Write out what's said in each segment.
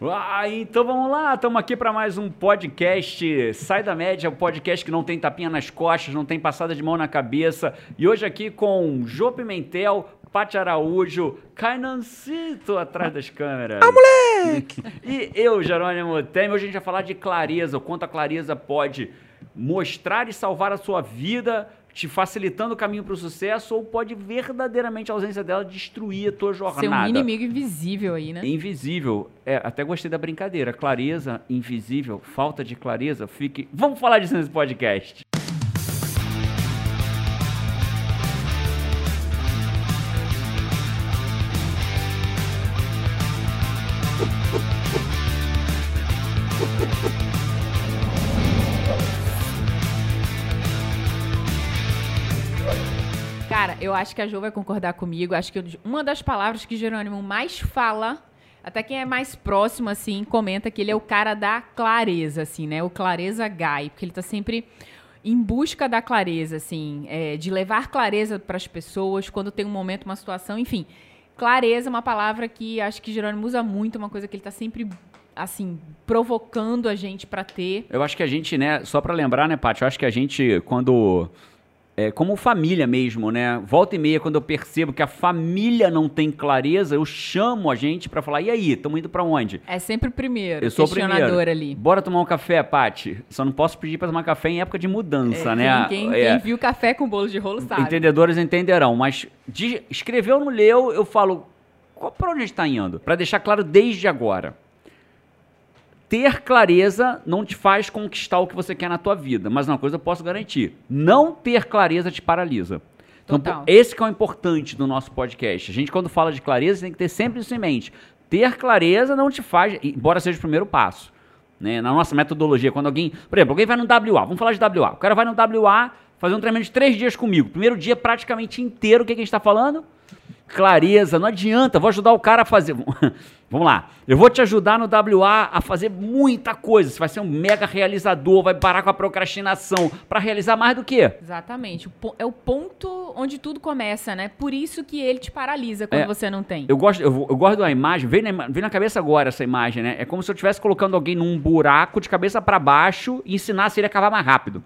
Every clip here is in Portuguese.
Ah, então vamos lá, estamos aqui para mais um podcast Sai da Média, um podcast que não tem tapinha nas costas, não tem passada de mão na cabeça. E hoje aqui com Jô Pimentel, Paty Araújo, Cainancito atrás das câmeras. Ah, moleque! E eu, Jerônimo Temer, hoje a gente vai falar de clareza, o quanto a clareza pode mostrar e salvar a sua vida te facilitando o caminho para o sucesso ou pode verdadeiramente a ausência dela destruir a tua jornada. Ser um inimigo invisível aí, né? Invisível. É, até gostei da brincadeira. Clareza, invisível, falta de clareza, fique... Vamos falar disso nesse podcast. Acho que a Jo vai concordar comigo. Acho que uma das palavras que Jerônimo mais fala, até quem é mais próximo, assim, comenta que ele é o cara da clareza, assim, né? O clareza guy, porque ele tá sempre em busca da clareza, assim, é, de levar clareza para as pessoas quando tem um momento, uma situação, enfim. Clareza é uma palavra que acho que Jerônimo usa muito, uma coisa que ele tá sempre assim, provocando a gente para ter. Eu acho que a gente, né, só para lembrar, né, Paty, eu acho que a gente, quando é, como família mesmo, né? Volta e meia, quando eu percebo que a família não tem clareza, eu chamo a gente para falar, e aí, estamos indo para onde? É sempre o primeiro, eu sou o primeiro. ali. Bora tomar um café, Pati. Só não posso pedir para tomar café em época de mudança, É, né? Quem, É, quem viu café com bolo de rolo sabe. Entendedores entenderão, mas de, escreveu, não leu, eu falo, pra onde a gente tá indo? Para deixar claro desde agora. Ter clareza não te faz conquistar o que você quer na tua vida, mas uma coisa eu posso garantir: não ter clareza te paralisa. Então, Total. pô, esse que é o importante do nosso podcast. A gente, quando fala de clareza, tem que ter sempre isso em mente. Ter clareza não te faz, embora seja o primeiro passo. Né? Na nossa metodologia, quando alguém. Por exemplo, alguém vai no WA, vamos falar de WA. O cara vai no WA fazer um treinamento de três dias comigo. Primeiro dia praticamente inteiro, o que, que a gente está falando? Clareza, não adianta, vou ajudar o cara a fazer. Vamos lá, eu vou te ajudar no WA a fazer muita coisa. Você vai ser um mega realizador, vai parar com a procrastinação para realizar mais do que? Exatamente. É o ponto onde tudo começa, né? Por isso que ele te paralisa quando É, você não tem. Eu gosto, eu, eu gosto da imagem, veio na, veio na cabeça agora essa imagem, né? É como se eu estivesse colocando alguém num buraco de cabeça para baixo e ensinasse ele a cavar mais rápido.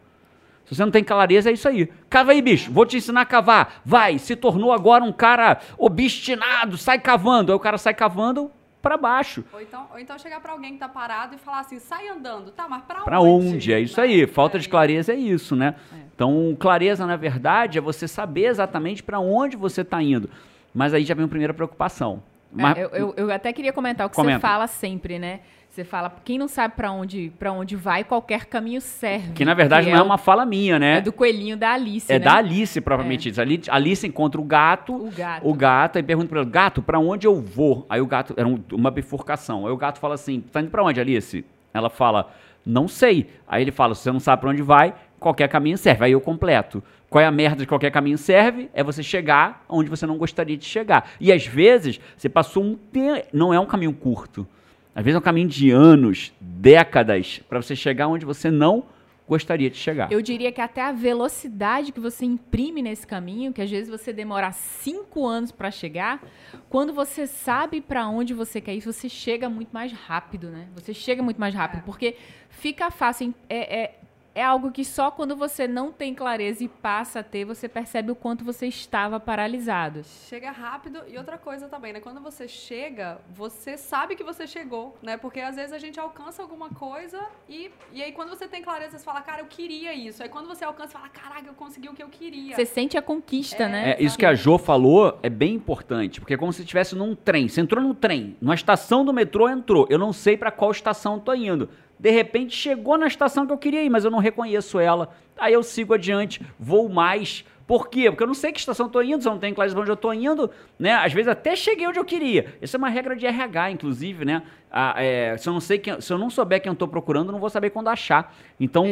Se você não tem clareza, é isso aí. Cava aí, bicho. Vou te ensinar a cavar. Vai. Se tornou agora um cara obstinado. Sai cavando. Aí o cara sai cavando para baixo. Ou então, ou então chegar pra alguém que tá parado e falar assim, sai andando. Tá, mas pra, Para onde? onde? É isso Né? aí. Falta É de clareza é isso, né? Então, clareza, na verdade, é você saber exatamente para onde você está indo. Mas aí já vem a primeira preocupação. É, Mas, eu, eu- eu até queria comentar o que Comenta. você fala sempre, né? Você fala, quem não sabe pra onde, pra onde vai, qualquer caminho serve. que na verdade não é o- uma fala minha, né? É do coelhinho da Alice, É né? da Alice, propriamente isso. Ali- Alice encontra o gato, O gato. o gato, aí pergunta pra ele, gato, pra onde eu vou? Aí o gato, era um- uma bifurcação. Aí o gato fala assim, tá indo pra onde, Alice? Ela fala, não sei. Aí ele fala, se você não sabe pra onde vai, qualquer caminho serve. Aí eu completo. Qual é a merda de qualquer caminho serve? É você chegar onde você não gostaria de chegar. E às vezes, você passou um tempo, não é um caminho curto. Às vezes é um caminho de anos, décadas, pra você chegar onde você não gostaria de chegar. Eu diria que até a velocidade que você imprime nesse caminho, que às vezes você demora cinco anos pra chegar, quando você sabe pra onde você quer ir, você chega muito mais rápido, né? Você chega muito mais rápido, porque fica fácil. É, é, é algo que só quando você não tem clareza e passa a ter, você percebe o quanto você estava paralisado. Chega rápido e outra coisa também, né? Quando você chega, você sabe que você chegou, né? Porque às vezes a gente alcança alguma coisa e, e aí quando você tem clareza, você fala, cara, eu queria isso. Aí quando você alcança, você fala, caraca, eu consegui o que eu queria. Você sente a conquista, né? É, isso que a Jo falou é bem importante, porque é como se estivesse num trem. Você entrou num trem, numa estação do metrô entrou. Eu não sei pra qual estação eu tô indo. De repente chegou na estação que eu queria ir, mas eu não reconheço ela. Aí eu sigo adiante, vou mais. Por quê? Porque eu não sei que estação eu tô indo, se eu não tenho clareza pra onde eu tô indo, né? Às vezes até cheguei onde eu queria. Isso é uma regra de RH, inclusive, né? Ah, é, se, eu não sei quem, se eu não souber quem eu tô procurando, eu não vou saber quando achar. Então,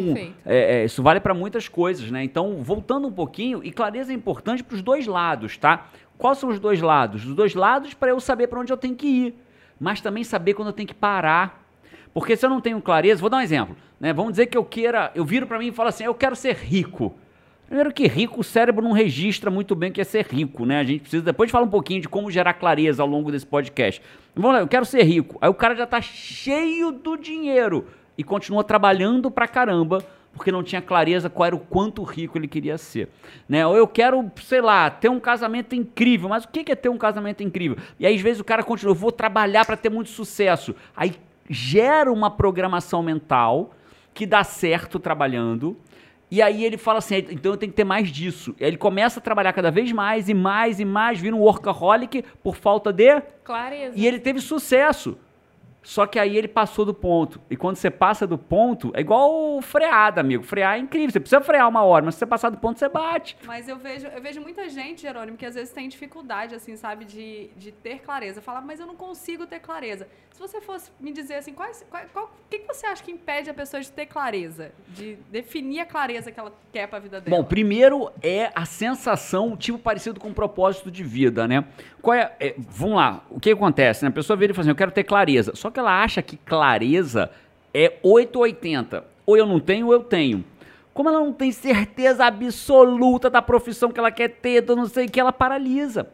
é, é, isso vale para muitas coisas, né? Então, voltando um pouquinho, e clareza é importante para os dois lados, tá? Quais são os dois lados? Os dois lados para eu saber para onde eu tenho que ir, mas também saber quando eu tenho que parar. Porque se eu não tenho clareza, vou dar um exemplo, né? Vamos dizer que eu queira, eu viro para mim e falo assim, eu quero ser rico. Primeiro que rico, o cérebro não registra muito bem o que é ser rico, né? A gente precisa depois falar um pouquinho de como gerar clareza ao longo desse podcast. Vamos lá, eu quero ser rico. Aí o cara já tá cheio do dinheiro e continua trabalhando pra caramba porque não tinha clareza qual era o quanto rico ele queria ser. Né? Ou eu quero, sei lá, ter um casamento incrível, mas o que é ter um casamento incrível? E aí, às vezes, o cara continua, eu vou trabalhar para ter muito sucesso. Aí gera uma programação mental que dá certo trabalhando. E aí ele fala assim, então eu tenho que ter mais disso. E aí ele começa a trabalhar cada vez mais e mais e mais, vira um workaholic por falta de Clareza. e ele teve sucesso. Só que aí ele passou do ponto. E quando você passa do ponto, é igual freada, amigo. Frear é incrível. Você precisa frear uma hora, mas se você passar do ponto, você bate. Mas eu vejo, eu vejo muita gente, Jerônimo, que às vezes tem dificuldade, assim, sabe, de, de ter clareza. Fala, mas eu não consigo ter clareza. Se você fosse me dizer assim, quais, qual, qual, o que, você acha que impede a pessoa de ter clareza? De definir a clareza que ela quer pra vida dela? Bom, primeiro é a sensação, tipo parecido com um propósito de vida, né? Qual é, é, vamos lá, o que acontece? Né? A pessoa vira e fala assim, eu quero ter clareza. Só que ela acha que clareza é 880. Ou eu não tenho, ou eu tenho. Como ela não tem certeza absoluta da profissão que ela quer ter, do não sei o que, ela paralisa.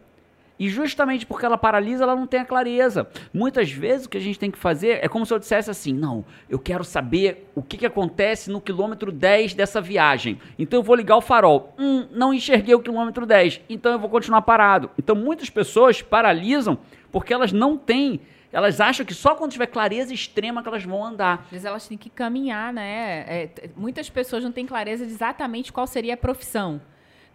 E justamente porque ela paralisa, ela não tem a clareza. Muitas vezes o que a gente tem que fazer é como se eu dissesse assim: não, eu quero saber o que, que acontece no quilômetro 10 dessa viagem. Então eu vou ligar o farol. Hum, não enxerguei o quilômetro 10. Então eu vou continuar parado. Então muitas pessoas paralisam porque elas não têm. Elas acham que só quando tiver clareza extrema que elas vão andar. Às vezes elas têm que caminhar, né? É, muitas pessoas não têm clareza de exatamente qual seria a profissão.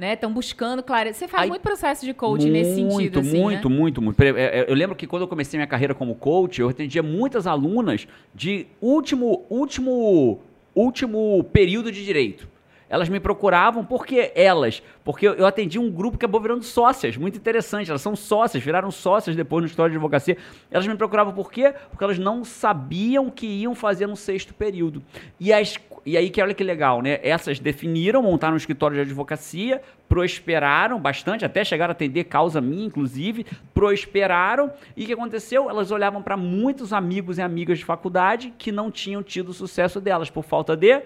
Né? Estão buscando clareza. Você faz Aí- muito processo de coaching nesse sentido, assim, muito, né? muito, muito. É, é, Eu lembro que quando eu comecei minha carreira como coach, eu atendia muitas alunas de último, último, último período de direito. Elas me procuravam porque elas, porque eu atendi um grupo que acabou virando sócias, muito interessante. Elas são sócias, viraram sócias depois no história de advocacia. Elas me procuravam por quê? Porque elas não sabiam que iam fazer no sexto período. E, as, e aí que olha que legal, né? Essas definiram, montaram um escritório de advocacia, prosperaram bastante, até chegaram a atender causa minha, inclusive, prosperaram. E o que aconteceu? Elas olhavam para muitos amigos e amigas de faculdade que não tinham tido sucesso delas por falta de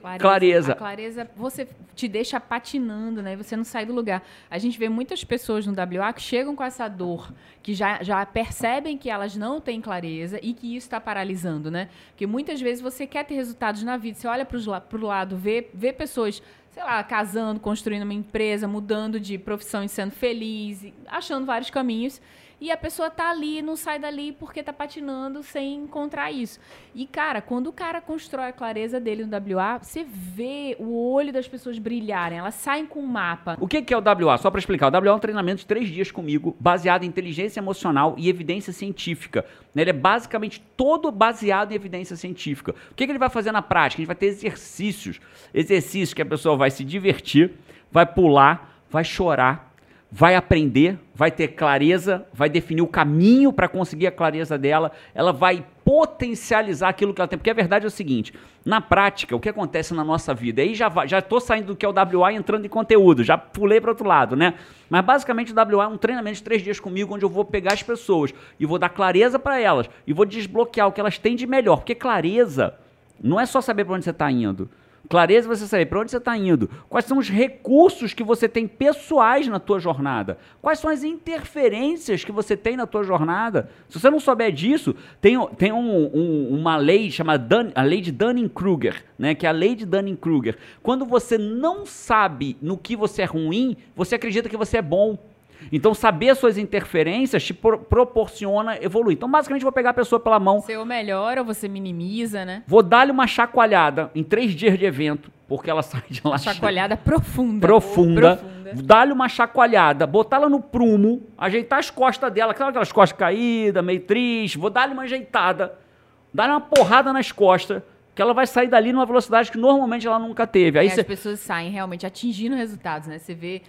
Clareza. A clareza você te deixa patinando, né? Você não sai do lugar. A gente vê muitas pessoas no WA que chegam com essa dor, que já, já percebem que elas não têm clareza e que isso está paralisando, né? Porque muitas vezes você quer ter resultados na vida. Você olha para o lado, vê, vê pessoas, sei lá, casando, construindo uma empresa, mudando de profissão e sendo feliz, achando vários caminhos. E a pessoa tá ali, não sai dali porque tá patinando sem encontrar isso. E, cara, quando o cara constrói a clareza dele no WA, você vê o olho das pessoas brilharem. Elas saem com um mapa. O que é o WA? Só para explicar, o WA é um treinamento de três dias comigo, baseado em inteligência emocional e evidência científica. Ele é basicamente todo baseado em evidência científica. O que ele vai fazer na prática? A gente vai ter exercícios. Exercícios que a pessoa vai se divertir, vai pular, vai chorar, vai aprender, vai ter clareza, vai definir o caminho para conseguir a clareza dela, ela vai potencializar aquilo que ela tem. Porque a verdade é o seguinte: na prática, o que acontece na nossa vida? Aí já estou saindo do que é o WA e entrando em conteúdo, já pulei para outro lado, né? Mas basicamente o WA é um treinamento de três dias comigo, onde eu vou pegar as pessoas e vou dar clareza para elas e vou desbloquear o que elas têm de melhor. Porque clareza não é só saber para onde você está indo. Clareza você saber para onde você está indo. Quais são os recursos que você tem pessoais na tua jornada? Quais são as interferências que você tem na tua jornada? Se você não souber disso, tem, tem um- um- uma lei chamada Dun- a lei de Dunning-Kruger, né? Que é a lei de Dunning-Kruger. Quando você não sabe no que você é ruim, você acredita que você é bom. Então, saber suas interferências te pro- proporciona evoluir. Então, basicamente, eu vou pegar a pessoa pela mão, Você ou melhora ou você minimiza, né? Vou dar-lhe uma chacoalhada em três dias de evento, porque ela sai de lá Chacoalhada profunda. profunda. Profunda. Dar-lhe uma chacoalhada, botá-la no prumo, ajeitar as costas dela, aquelas aquelas costas caídas, meio triste. Vou dar-lhe uma ajeitada, dar-lhe uma porrada nas costas, que ela vai sair dali numa velocidade que normalmente ela nunca teve. Aí É, você. as pessoas saem realmente atingindo resultados, né? Você vê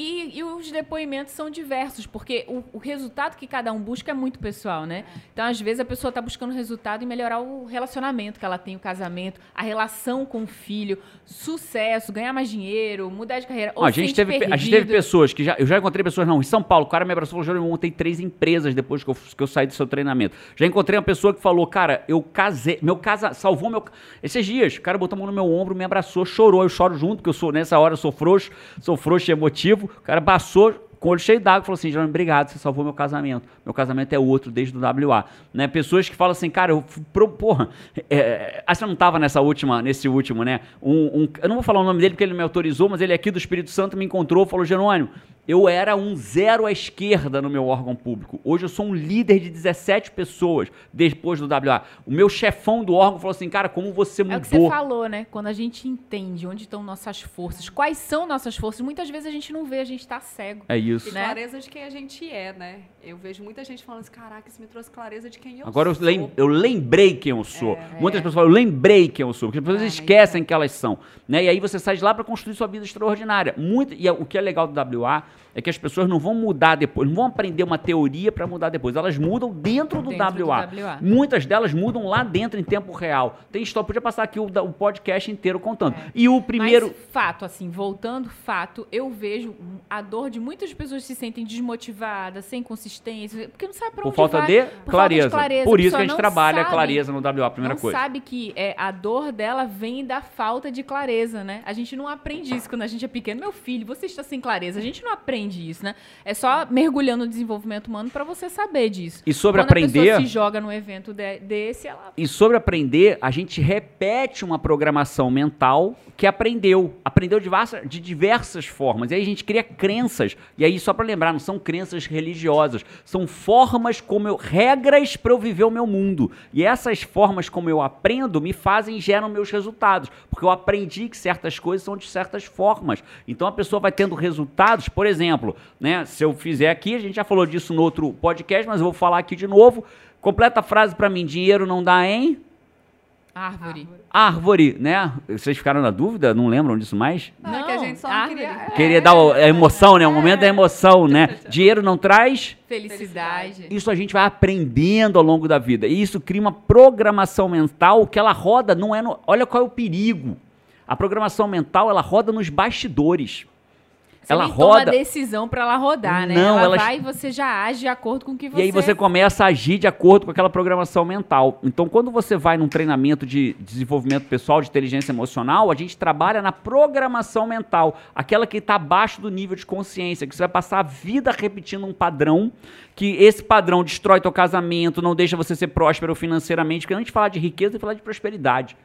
E, e os depoimentos são diversos, porque o, o resultado que cada um busca é muito pessoal, né? Então, às vezes, a pessoa está buscando resultado em melhorar o relacionamento que ela tem, o casamento, a relação com o filho, sucesso, ganhar mais dinheiro, mudar de carreira. Ou a, gente teve, a gente teve pessoas que já. Eu já encontrei pessoas, não, em São Paulo, o cara me abraçou e falou: eu montei três empresas depois que eu, que eu saí do seu treinamento. Já encontrei uma pessoa que falou: Cara, eu casei, meu casa, salvou meu. Esses dias, o cara botou a mão no meu ombro, me abraçou, chorou. Eu choro junto, porque eu sou, nessa hora, eu sou frouxo, sou frouxo e emotivo. O cara passou. Com o olho cheio d'água, falou assim: Jerônimo, obrigado, você salvou meu casamento. Meu casamento é outro desde o WA. Né? Pessoas que falam assim, cara, eu. porra, é, ah, você não tava nessa última, nesse último, né? Um, um- eu não vou falar o nome dele porque ele me autorizou, mas ele é aqui do Espírito Santo me encontrou falou: Jerônimo, eu era um zero à esquerda no meu órgão público. Hoje eu sou um líder de 17 pessoas depois do WA. O meu chefão do órgão falou assim, cara, como você mudou. É o que você falou, né? Quando a gente entende onde estão nossas forças, quais são nossas forças, muitas vezes a gente não vê, a gente tá cego. É E isso. Né? clareza de quem a gente é, né? Eu vejo muita gente falando assim, caraca, isso me trouxe clareza de quem eu Agora sou. lem- eu lembrei quem eu sou. Muitas pessoas falam, eu lembrei quem eu sou. Porque as pessoas Ah, esquecem que elas são. Né? E aí você sai de lá para construir sua vida extraordinária. Muito, e é- o que é legal do WA é que as pessoas não vão mudar depois, não vão aprender uma teoria para mudar depois. Elas mudam dentro do, Dentro do WA. WA. Muitas delas mudam lá dentro em tempo real. Tem história, podia passar aqui o, o podcast inteiro contando. E o primeiro. Mas fato, assim, voltando, fato, eu vejo a dor de muitas pessoas que se sentem desmotivadas, sem consistência, porque não sabe pra Por onde falta vai, de por clareza. falta de clareza. Por isso que a gente trabalha a sabe- clareza no WA, primeira não coisa. sabe que é, a dor dela vem da falta de clareza, né? A gente não aprende isso quando a gente é pequeno. Meu filho, você está sem clareza. A gente não aprende isso, né? É só mergulhando no desenvolvimento humano pra você saber disso. E sobre quando a aprender- pessoa se joga num evento de- desse, ela E sobre aprender, a gente repete uma programação mental que aprendeu. Aprendeu de diversas, de diversas formas. E aí a gente cria crenças. E aí, só para lembrar, não são crenças religiosas. São formas como eu. regras para eu viver o meu mundo. E essas formas como eu aprendo me fazem geram meus resultados. Porque eu aprendi que certas coisas são de certas formas. Então a pessoa vai tendo resultados, por exemplo, né? Se eu fizer aqui, a gente já falou disso no outro podcast, mas eu vou falar aqui de novo. Completa a frase para mim: dinheiro não dá em árvore. árvore, né? Vocês ficaram na dúvida? Não lembram disso mais? Não, é que a gente só não árvore. queria... é, Queria dar o- a emoção, né? O momento da emoção, né? Dinheiro não traz. Felicidade. Isso a gente vai aprendendo ao longo da vida. E isso cria uma programação mental que ela roda, não é no... Olha qual é o perigo. A programação mental, ela roda nos bastidores. Você ela nem toma roda. a decisão pra ela rodar, né? Não, ela ela- vai e você já age de acordo com o que você... E aí você começa a agir de acordo com aquela programação mental. Então, quando você vai num treinamento de desenvolvimento pessoal, de inteligência emocional, a gente trabalha na programação mental, aquela que está abaixo do nível de consciência, que você vai passar a vida repetindo um padrão, que esse padrão destrói teu casamento, não deixa você ser próspero financeiramente, porque antes de falar de riqueza, tem falar de prosperidade.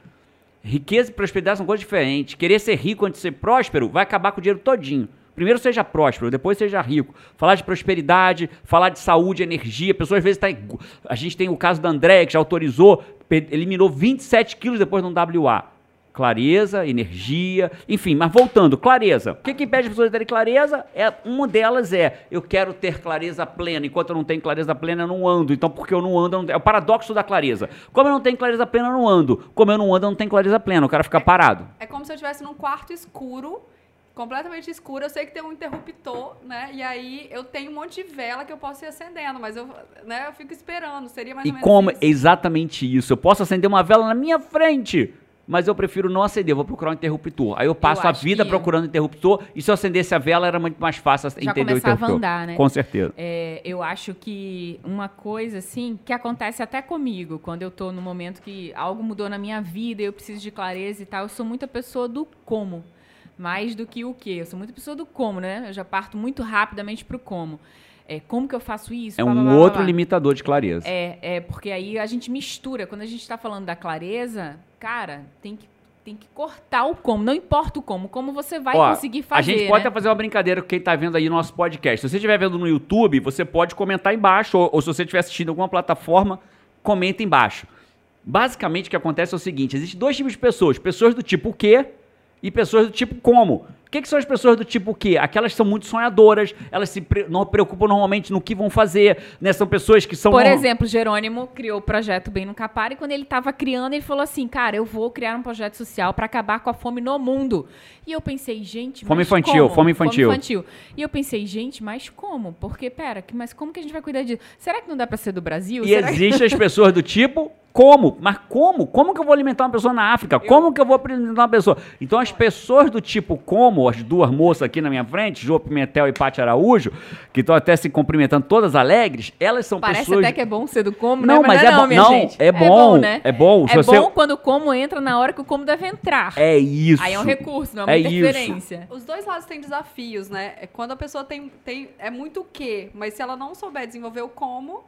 Riqueza e prosperidade são coisas diferentes. Querer ser rico antes de ser próspero vai acabar com o dinheiro todinho. Primeiro seja próspero, depois seja rico. Falar de prosperidade, falar de saúde, energia. A pessoa às vezes está. A gente tem o caso da André, que já autorizou, eliminou 27 quilos depois de um WA. Clareza, energia, enfim, mas voltando, clareza. O que, que impede as pessoas de terem clareza? É, uma delas é, eu quero ter clareza plena. Enquanto eu não tenho clareza plena, eu não ando. Então, porque eu não ando, eu não- é o paradoxo da clareza. Como eu não tenho clareza plena, eu não ando. Como eu não ando, eu não tenho clareza plena. O cara fica parado. É como se eu estivesse num quarto escuro, completamente escuro. Eu sei que tem um interruptor, né? E aí eu tenho um monte de vela que eu posso ir acendendo, mas eu, né, eu fico esperando. Seria mais E ou menos como isso. exatamente isso? Eu posso acender uma vela na minha frente, mas eu prefiro não acender, eu vou procurar um interruptor. Aí eu passo a acho vida que- procurando interruptor, e se eu acendesse a vela era muito mais fácil Já entender o começava a interruptor. andar, né? Com certeza. É, eu acho que uma coisa assim que acontece até comigo, quando eu tô no momento que algo mudou na minha vida, eu preciso de clareza e tal, eu sou muita pessoa do como, mais do que o que. Eu sou muita pessoa do como, né? Eu já parto muito rapidamente pro como. É, como que eu faço isso? É Blá, um blá, outro blá. limitador de clareza. É, é, porque aí a gente mistura. Quando a gente está falando da clareza, cara, tem que, tem que cortar o como. Não importa o como. Como você vai Ó, conseguir fazer. A gente pode né? até fazer uma brincadeira com quem tá vendo aí no nosso podcast. Se você estiver vendo no YouTube, você pode comentar embaixo, ou, ou se você estiver assistindo alguma plataforma, comenta embaixo. Basicamente, o que acontece é o seguinte: existem dois tipos de pessoas: pessoas do tipo o quê e pessoas do tipo como. que, que são as pessoas do tipo quê? Aquelas que são muito sonhadoras, elas se pre- não preocupam normalmente no que vão fazer, né? São pessoas que são... Por exemplo, Jerônimo criou o projeto Bem no Capar e quando ele estava criando, ele falou assim, cara, eu vou criar um projeto social para acabar com a fome no mundo. E eu pensei, gente, Fome mas infantil, como? fome infantil. E eu pensei, gente, mas como? Porque, pera, que- mas como que a gente vai cuidar disso? Será que não dá para ser do Brasil? E Será que- existem as pessoas do tipo, como? Mas como? Como que eu vou alimentar uma pessoa na África? Como que eu vou alimentar uma pessoa? Então as pessoas do tipo como, as duas moças aqui na minha frente, Jô Pimentel e Paty Araújo, que estão até se cumprimentando todas alegres, elas são Parece pessoas... até que é bom ser do como, Não, né? mas não é não, bom- minha não, gente. é bom, né? é bom. É você- bom quando o como entra na hora que o como deve entrar. É isso. Aí é um recurso, não é uma É isso. interferência. Os dois lados têm desafios, né? É Quando a pessoa tem, tem. É muito o quê, mas se ela não souber desenvolver o como,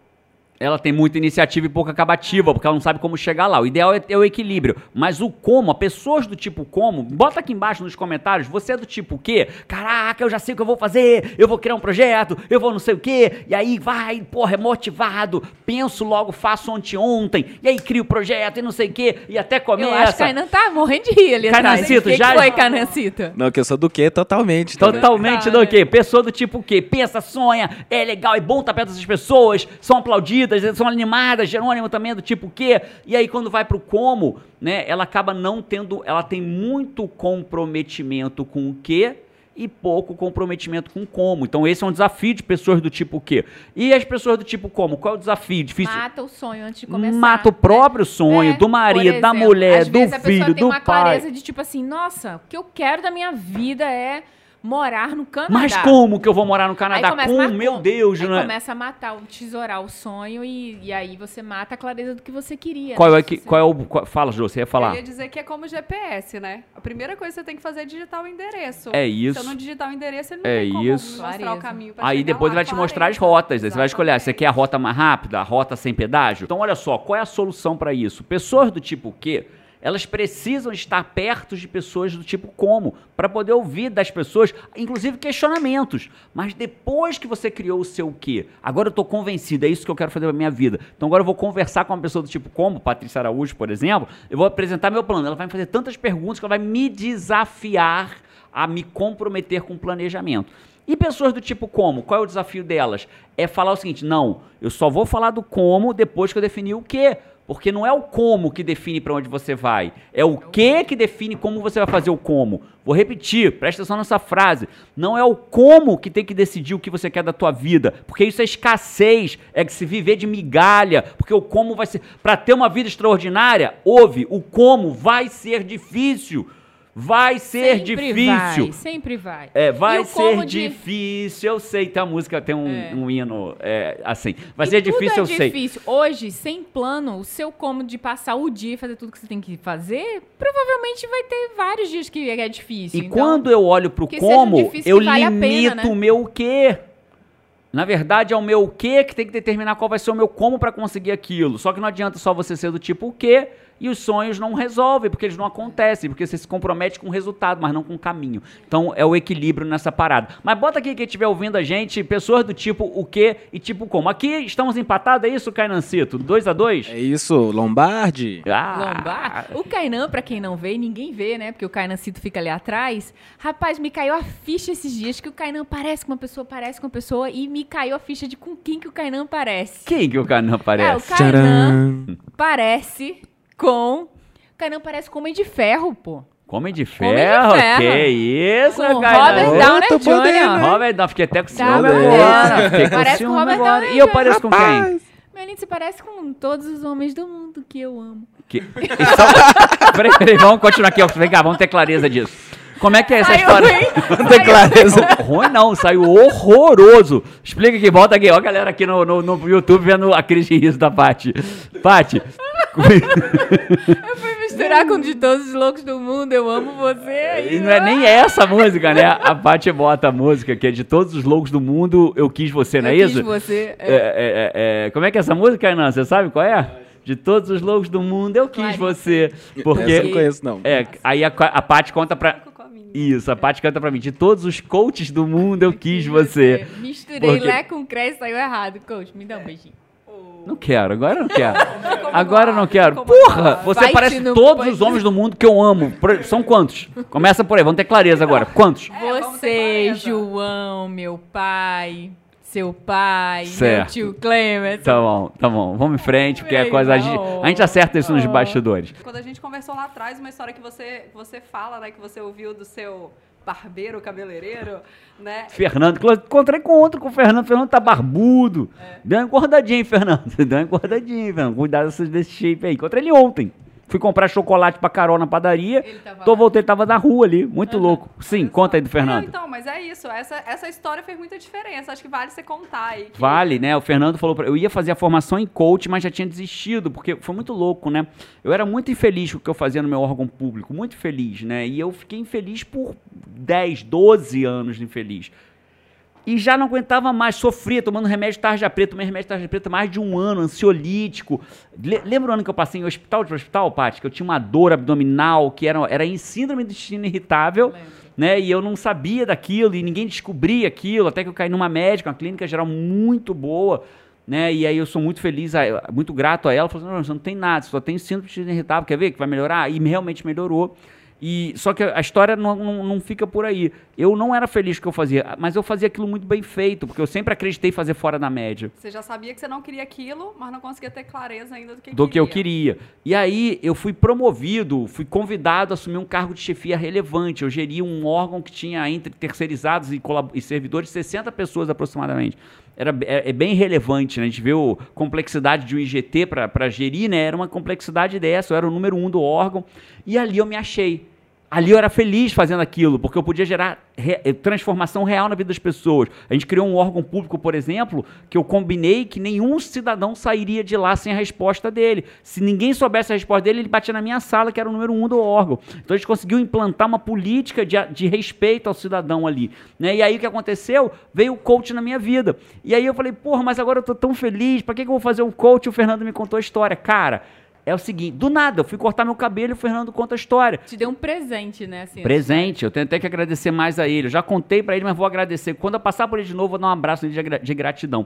Ela tem muita iniciativa e pouca acabativa, porque ela não sabe como chegar lá. O ideal é ter o equilíbrio. Mas o como, a pessoas do tipo como, bota aqui embaixo nos comentários, você é do tipo o quê? Caraca, eu já sei o que eu vou fazer, eu vou criar um projeto, eu vou não sei o quê, e aí vai, porra, é motivado, penso logo, faço ontem, e aí crio o projeto e não sei o quê, e até começa. Eu acho que o Kainan tá morrendo de rir ali atrás. Kainancito, O que já- que foi, Kainancito? Não, que eu sou do quê? Totalmente. também. Totalmente do quê? Pessoa do tipo o quê? Pensa, sonha, é legal, é bom estar perto dessas pessoas, são aplaudidas, são animadas, Jerônimo também é do tipo o quê? E aí quando vai pro como, né, ela acaba não tendo, ela tem muito comprometimento com o quê? E pouco comprometimento com o como. Então, esse é um desafio de pessoas do tipo o quê? E as pessoas do tipo como? Qual é o desafio? Difícil. Mata o sonho antes de começar. Mata o né? próprio sonho É, do marido, por da exemplo, mulher, às do vezes a pessoa filho, tem do uma pai. clareza de tipo assim, nossa, o que eu quero da minha vida é morar no Canadá. Mas como que eu vou morar no Canadá? começa, Com, mas meu como? Deus, aí né? começa a matar, o- tesourar o sonho e, e aí você mata a clareza do que você queria. Qual né? é, que, qual é o. qual- fala, Jô, você ia falar. eu ia dizer que é como GPS, né? A primeira coisa que você tem que fazer é digitar o endereço. É Se isso. eu não digitar o endereço, ele não É tem como isso. mostrar Clareza. o caminho pra Aí depois lá, ele vai te mostrar as rotas. Aí você vai escolher, você quer a rota mais rápida, a rota sem pedágio? Então olha só, qual é a solução para isso? Pessoas do tipo quê? Elas precisam estar perto de pessoas do tipo como, para poder ouvir das pessoas, inclusive questionamentos. Mas depois que você criou o seu quê? Agora eu tô convencido, é isso que eu quero fazer na minha vida. Então agora eu vou conversar com uma pessoa do tipo como, Patrícia Araújo, por exemplo, eu vou apresentar meu plano. Ela vai me fazer tantas perguntas que ela vai me desafiar a me comprometer com o planejamento. E pessoas do tipo como? Qual é o desafio delas? É falar o seguinte: não, eu só vou falar do como depois que eu definir o quê. Porque não é o como que define para onde você vai, é o que que define como você vai fazer o como. Vou repetir, presta atenção nessa frase. Não é o como que tem que decidir o que você quer da tua vida, porque isso é escassez, é que se viver de migalha, porque o como vai ser para ter uma vida extraordinária, ouve, o como vai ser difícil. Vai ser Sempre difícil. Vai, sempre vai. É, vai ser de- difícil, eu sei. Tem a música, tem um, É. um hino é, assim. Vai E ser difícil, é eu sei. difícil. Hoje, sem plano, o seu como de passar o dia e fazer tudo que você tem que fazer, provavelmente vai ter vários dias que é difícil. E Então, quando eu olho pro como, eu vale pena, limito né? o meu quê. Na verdade, é o meu quê que tem que determinar qual vai ser o meu como para conseguir aquilo. Só que não adianta só você ser do tipo o quê e os sonhos não resolvem, porque eles não acontecem, porque você se compromete com o resultado, mas não com o caminho. Então é o equilíbrio nessa parada. Mas bota aqui quem estiver ouvindo a gente, pessoas do tipo o quê e tipo como. Aqui estamos empatados, é isso, Cainancito? 2 a 2 É isso, Lombardi. Ah, Lombar. O Kainan, pra quem não vê, ninguém vê, né? Porque o Kainan Cito fica ali atrás. Rapaz, me caiu a ficha esses dias que o Kainan parece com uma pessoa, parece com uma pessoa. E me caiu a ficha de com quem que o Kainan parece. Quem que o Kainan É, o parece? Kainan Tcharam. parece com... O Kainan parece com Homem de Ferro, pô. Homem de Homem de Ferro? Ferro. Que isso, Com Kainan? Robert Downey tô podendo, Jr. Robert Downey, fiquei até com ciúme Tá agora. bom. Fiquei com Parece com ciúme Robert agora. E eu Jr. pareço com quem? Meu lindo, você parece com todos os homens do mundo que eu amo. Que... Então, peraí, peraí, vamos continuar aqui. ó. Vem cá, vamos ter clareza disso. Como é que é essa Saiu história? Não tem clareza. Ruim não, saiu horroroso. Explica aqui, volta aqui. Ó a galera aqui no, no, no YouTube vendo a crise de riso da Paty. Paty, Eu fui misturar com de todos os loucos do mundo, eu amo você. e não é nem essa a música, né? A Paty bota a música que é de todos os loucos do mundo, eu quis você, não é eu isso? quis você. É, é, é, é, como é que é essa música, Renan? Você sabe qual é? De todos os loucos do mundo, eu quis Clarice. você. Porque. Essa eu não conheço, não. É, aí a, a Paty conta pra. Isso, a Paty canta pra mim. De todos os coaches do mundo, eu quis você. Misturei Porque- Lé com Cré e saiu errado. Coach, me dá um beijinho. Não quero, agora eu não quero. Ficou Agora eu não magoado, quero. Porra, magoado. você parece todos os homens do mundo que eu amo. São quantos? Começa por aí, vamos ter clareza agora. Quantos? É, Você. João, meu pai, seu pai, Certo. meu tio Clemerson. Tá bom, tá bom. Vamos em frente, porque é Meu coisa. A gente, a gente acerta isso nos bastidores. Quando a gente conversou lá atrás, uma história que você, que você fala, né? Que você ouviu do seu barbeiro, cabeleireiro, né? Fernando, encontrei com outro com o Fernando. O Fernando tá barbudo. Deu uma engordadinha, Fernando. Deu uma engordadinha, Fernando. Cuidado desse shape aí. Encontrei ele ontem. Fui comprar chocolate pra Carol na padaria. Ele tava Tô, lá. voltei, tava na rua ali. Muito louco. Sim, conta aí do Não, Fernando. então, mas é isso. Essa, essa história fez muita diferença. Acho que vale você contar aí. que- Vale, né? O Fernando falou pra... Eu ia fazer a formação em coach, mas já tinha desistido, porque foi muito louco, né? Eu era muito infeliz com o que eu fazia no meu órgão público, muito feliz, né? E eu fiquei infeliz por 10, 12 anos infeliz. E já não aguentava mais, sofria, tomando remédio tarja preta, tomei remédio tarja preta mais de um ano, ansiolítico. Le- lembra o ano que eu passei em hospital de hospital, Paty? Que eu tinha uma dor abdominal, que era, era em síndrome do intestino irritável né? E eu não sabia daquilo e ninguém descobria aquilo, até que eu caí numa médica, uma clínica geral muito boa, né? E aí eu sou muito feliz, muito grato a ela, falando, não, você não tem nada, você só tem síndrome de intestino irritável, quer ver que vai melhorar? E realmente melhorou. E só que a história não, não, não fica por aí. Eu não era feliz com o que eu fazia, mas eu fazia aquilo muito bem feito, porque eu sempre acreditei em fazer fora da média Você já sabia que você não queria aquilo, mas não conseguia ter clareza ainda do que do queria. que eu queria. E aí eu fui promovido, fui convidado a assumir um cargo de chefia relevante. Eu geria um órgão que tinha entre terceirizados e, e servidores 60 pessoas aproximadamente. Era, é, é bem relevante, né? A gente a complexidade de um IGT para gerir, né? Era uma complexidade dessa, eu era o número um do órgão. E ali eu me achei. Ali eu era feliz fazendo aquilo, porque eu podia gerar re- eh, transformação real na vida das pessoas. A gente criou um órgão público, por exemplo, que eu combinei que nenhum cidadão sairia de lá sem a resposta dele. Se ninguém soubesse a resposta dele, ele batia na minha sala, que era o número um do órgão. Então a gente conseguiu implantar uma política de, de respeito ao cidadão ali. Né? E aí o que aconteceu? Veio o coach na minha vida. E aí eu falei, porra, mas agora eu tô tão feliz, pra que, que eu vou fazer um coach? O Fernando me contou a história. Cara, é o seguinte, do nada, eu fui cortar meu cabelo e o Fernando conta a história. Te deu um presente, né? Assim, Presente, eu tenho até que agradecer mais a ele. Eu já contei pra ele, mas vou agradecer. Quando eu passar por ele de novo, vou dar um abraço nele de, gra- de gratidão.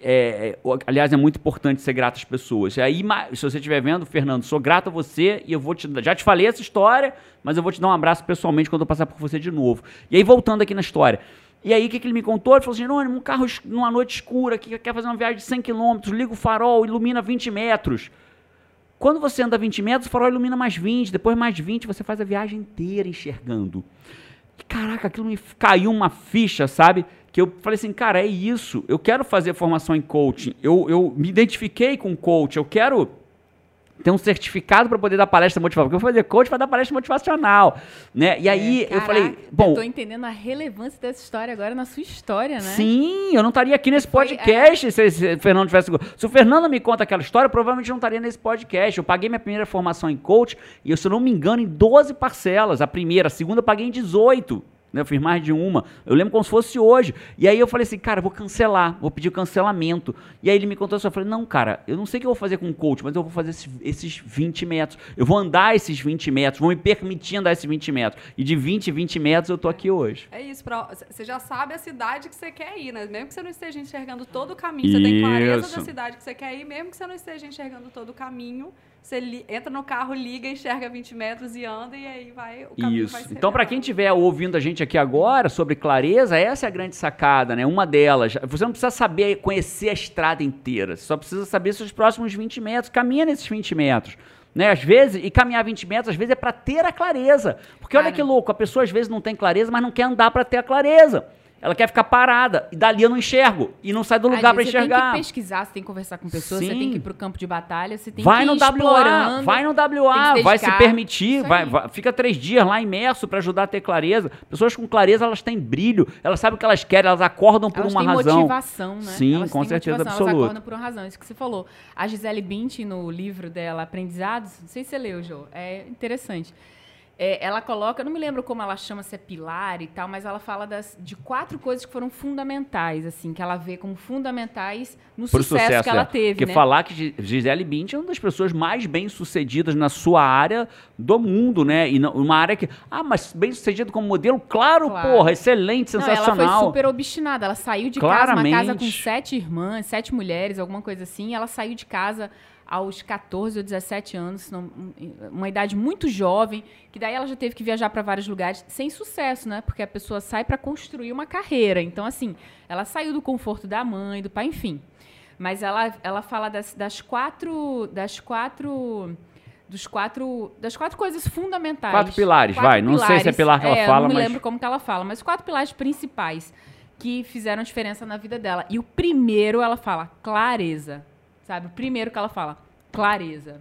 É, é, aliás, é muito importante ser grato às pessoas. E aí, se você estiver vendo, Fernando, sou grato a você e eu vou te dar- já te falei essa história, mas eu vou te dar um abraço pessoalmente quando eu passar por você de novo. E aí, voltando aqui na história. E aí, o que, que ele me contou? Ele falou assim: Jerônimo, um carro numa noite escura que quer fazer uma viagem de 100 km, liga o farol, ilumina 20 metros. Quando você anda 20 metros, o farol ilumina mais 20, depois mais 20, você faz a viagem inteira enxergando. Caraca, aquilo me caiu uma ficha, sabe? Que eu falei assim, cara, é isso. Eu quero fazer formação em coaching. Eu, eu me identifiquei com coach. Eu quero ter um certificado para poder dar palestra motivacional. Porque eu vou fazer coach para dar palestra motivacional. Né? E aí É, eu falei, caraca, bom, Eu tô entendendo a relevância dessa história agora na sua história, né? Sim, eu não estaria aqui nesse Foi, podcast se, se o Fernando tivesse. Se o Fernando me conta aquela história, eu provavelmente não estaria nesse podcast. Eu paguei minha primeira formação em coach e, eu, se eu não me engano, em 12 parcelas. A primeira, a segunda eu paguei em 18. Né, eu fiz mais de uma. Eu lembro como se fosse hoje. E aí eu falei assim, cara, vou cancelar, vou pedir cancelamento. E aí ele me contou isso. Eu falei, não, cara, eu não sei o que eu vou fazer com o coach, mas eu vou fazer esses, esses 20 metros. Eu vou andar esses 20 metros, vou me permitir andar esses 20 metros. E de 20 em 20 metros eu tô aqui hoje. É isso, você já sabe a cidade que você quer ir, né? Mesmo que você não esteja enxergando todo o caminho, você tem clareza da cidade que você quer ir, mesmo que você não esteja enxergando todo o caminho, você entra no carro, liga, enxerga 20 metros e anda, e aí vai o caminho vai Isso. se Então, para quem estiver ouvindo a gente aqui agora sobre clareza, essa é a grande sacada, né? Uma delas. Você não precisa saber conhecer a estrada inteira. Você só precisa saber seus próximos 20 metros. Caminha nesses 20 metros. Né? Às vezes, e caminhar 20 metros, às vezes é para ter a clareza. Porque olha Cara. que louco, a pessoa às vezes não tem clareza, mas não quer andar para ter a clareza. Ela quer ficar parada. E dali eu não enxergo. E não sai do lugar para vezes Você tem enxergar. que pesquisar, você tem que conversar com pessoas, você Sim. tem que ir pro campo de batalha, você tem vai que no ir WA, explorando. vai no WA, se vai se permitir, vai, vai- fica três dias lá imerso para ajudar a ter clareza. Pessoas com clareza, elas têm brilho, elas sabem o que elas querem, elas acordam por Elas uma têm razão. motivação, né? Sim, elas com certeza absoluta. Elas acordam por uma razão, isso que você falou. A Gisele Bündchen, no livro dela, Aprendizados, não sei se você leu, Jô, é interessante. É, ela coloca, não me lembro como ela chama, se é pilar e tal, mas ela fala das, de quatro coisas que foram fundamentais, assim, que ela vê como fundamentais no Pro sucesso, que ela é. teve, Porque né? falar que Gi- Gisele Bündchen é uma das pessoas mais bem-sucedidas na sua área do mundo, né? E não- uma área que... Ah, mas bem-sucedido como modelo? Claro, Claro. porra, excelente, Não, sensacional. ela foi super obstinada. Ela saiu de casa, uma casa com Claramente. sete irmãs, sete mulheres, alguma coisa assim. Ela saiu de casa aos 14 ou 17 anos, uma idade muito jovem, que daí ela já teve que viajar para vários lugares sem sucesso, né? Porque a pessoa sai para construir uma carreira. Então, assim, ela saiu do conforto da mãe, do pai, enfim. Mas ela, ela fala das, das quatro. Das quatro. Dos quatro. Das quatro coisas fundamentais. Quatro pilares, vai. Não sei se é pilar que ela É, fala, não me mas- lembro como que ela fala, mas quatro pilares principais que fizeram diferença na vida dela. E o primeiro, ela fala clareza. Sabe? O primeiro que ela fala, clareza.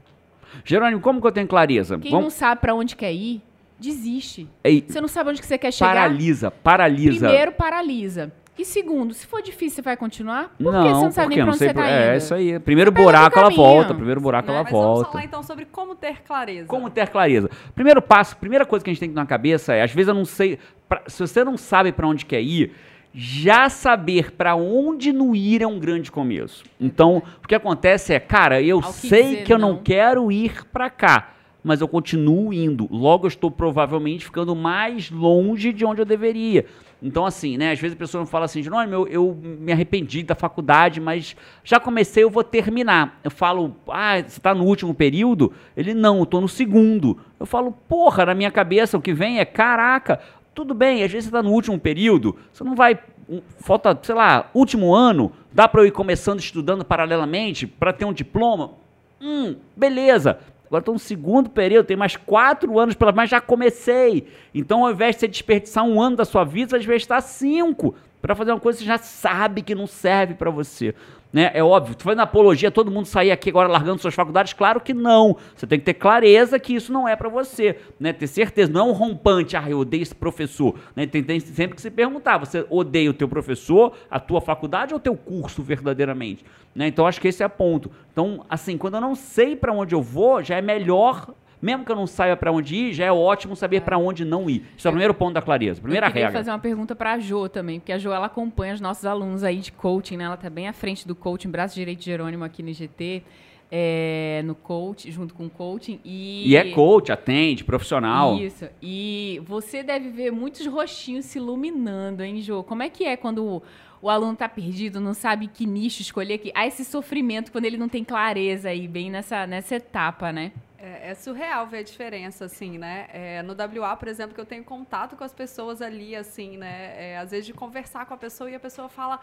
Jerônimo, como que eu tenho clareza? Quem Vamos... não sabe pra onde quer ir, desiste. Ei, Você não sabe onde que você quer chegar. paralisa, paralisa. Primeiro, paralisa. E segundo, se for difícil, você vai continuar? Por que não, você não sabe porque nem pra não onde sei você tá É, indo? isso aí. Primeiro Pega buraco o ela volta, primeiro buraco Né? ela Mas vamos volta. falar então sobre como ter clareza. Como ter clareza? Primeiro passo, primeira coisa que a gente tem que ter na cabeça é, às vezes eu não sei, pra- se você não sabe pra onde quer ir, já saber pra onde não ir é um grande começo. Então, o que acontece é, cara, eu Ao que sei dizer que eu não não. quero ir pra cá, mas eu continuo indo. Logo eu estou provavelmente ficando mais longe de onde eu deveria. Então, assim, né? Às vezes a pessoa fala assim, Jerônimo, eu, eu me arrependi da faculdade, mas já comecei, eu vou terminar. Eu falo, ah, você tá no último período? Ele, não, eu tô no segundo. Eu falo, porra, na minha cabeça o que vem é, caraca, tudo bem, às vezes você tá no último período, você não vai, falta, sei lá, último ano, dá pra eu ir começando estudando paralelamente pra ter um diploma? Hum, beleza. Agora estou no segundo período, tem mais quatro anos pela mas já comecei. Então, ao invés de você desperdiçar um ano da sua vida, você vai desperdiçar cinco para fazer uma coisa que você já sabe que não serve para você. Né? É óbvio, tu fazendo apologia, todo mundo sair aqui agora largando suas faculdades? Claro que não. Você tem que ter clareza que isso não é para você. Né? Ter certeza, não é um rompante, ah, eu odeio esse professor. Né? Tem, tem sempre que se perguntar, você odeia o teu professor, a tua faculdade ou o teu curso verdadeiramente? Né? Então, acho que esse é ponto. Então, assim, quando eu não sei para onde eu vou, já é melhor mesmo que eu não saiba para onde ir, já é ótimo saber para onde não ir. Isso é o primeiro ponto da clareza, primeira eu queria regra. fazer uma pergunta para a Jo também, porque a Jo ela acompanha os nossos alunos aí de coaching, né? Ela tá bem à frente do coaching, braço direito de Jerônimo aqui no IGT, é, no coach, junto com o coaching. E, E é coach, atende, profissional. Isso. E você deve ver muitos rostinhos se iluminando, hein, Jo? Como é que é quando o, o aluno tá perdido, não sabe que nicho escolher? Que, há esse sofrimento quando ele não tem clareza aí, bem nessa, nessa etapa, né? É, é surreal ver a diferença, assim, né? É, no WA, por exemplo, que eu tenho contato com as pessoas ali, assim, né? É, às vezes de conversar com a pessoa e a pessoa fala.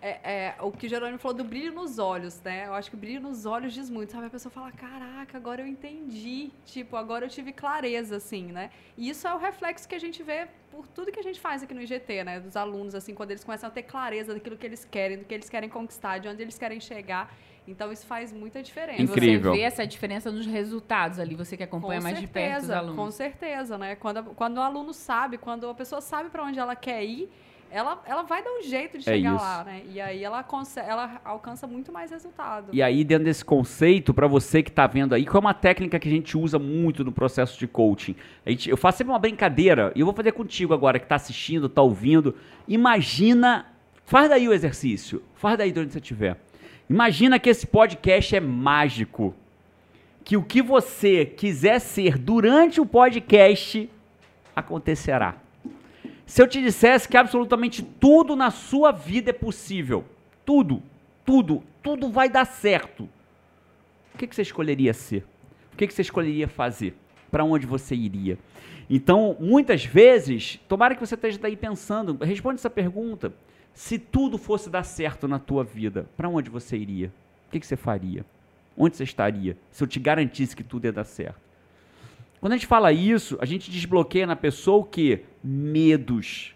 é, é, o que Jerônimo falou do brilho nos olhos, né? Eu acho que o brilho nos olhos diz muito, sabe? A pessoa fala, caraca, agora eu entendi. Tipo, agora eu tive clareza, assim, né? E isso é o reflexo que a gente vê por tudo que a gente faz aqui no IGT, né? Dos alunos, assim, quando eles começam a ter clareza daquilo que eles querem, do que eles querem conquistar, de onde eles querem chegar. Então, isso faz muita diferença. Incrível. Você vê essa diferença nos resultados ali, você que acompanha mais de perto os alunos. Com certeza, né? Quando, a- quando o aluno sabe, quando a pessoa sabe para onde ela quer ir, ela, ela vai dar um jeito de É chegar isso. lá, né? E aí ela, consegue, ela alcança muito mais resultado. E aí, dentro desse conceito, para você que tá vendo aí, que é uma técnica que a gente usa muito no processo de coaching. A gente, eu faço sempre uma brincadeira, e eu vou fazer contigo agora, que tá assistindo, tá ouvindo. Imagina, faz daí o exercício, faz daí de onde você estiver. Imagina que esse podcast é mágico. Que o que você quiser ser durante o podcast acontecerá. Se eu te dissesse que absolutamente tudo na sua vida é possível, tudo, tudo, tudo vai dar certo, o que, você escolheria ser? O que, você escolheria fazer? Para onde você iria? Então, muitas vezes, tomara que você esteja daí pensando, responde essa pergunta. Se tudo fosse dar certo na tua vida, para onde você iria? O que, que você faria? Onde você estaria? Se eu te garantisse que tudo ia dar certo. Quando a gente fala isso, a gente desbloqueia na pessoa o quê? Medos,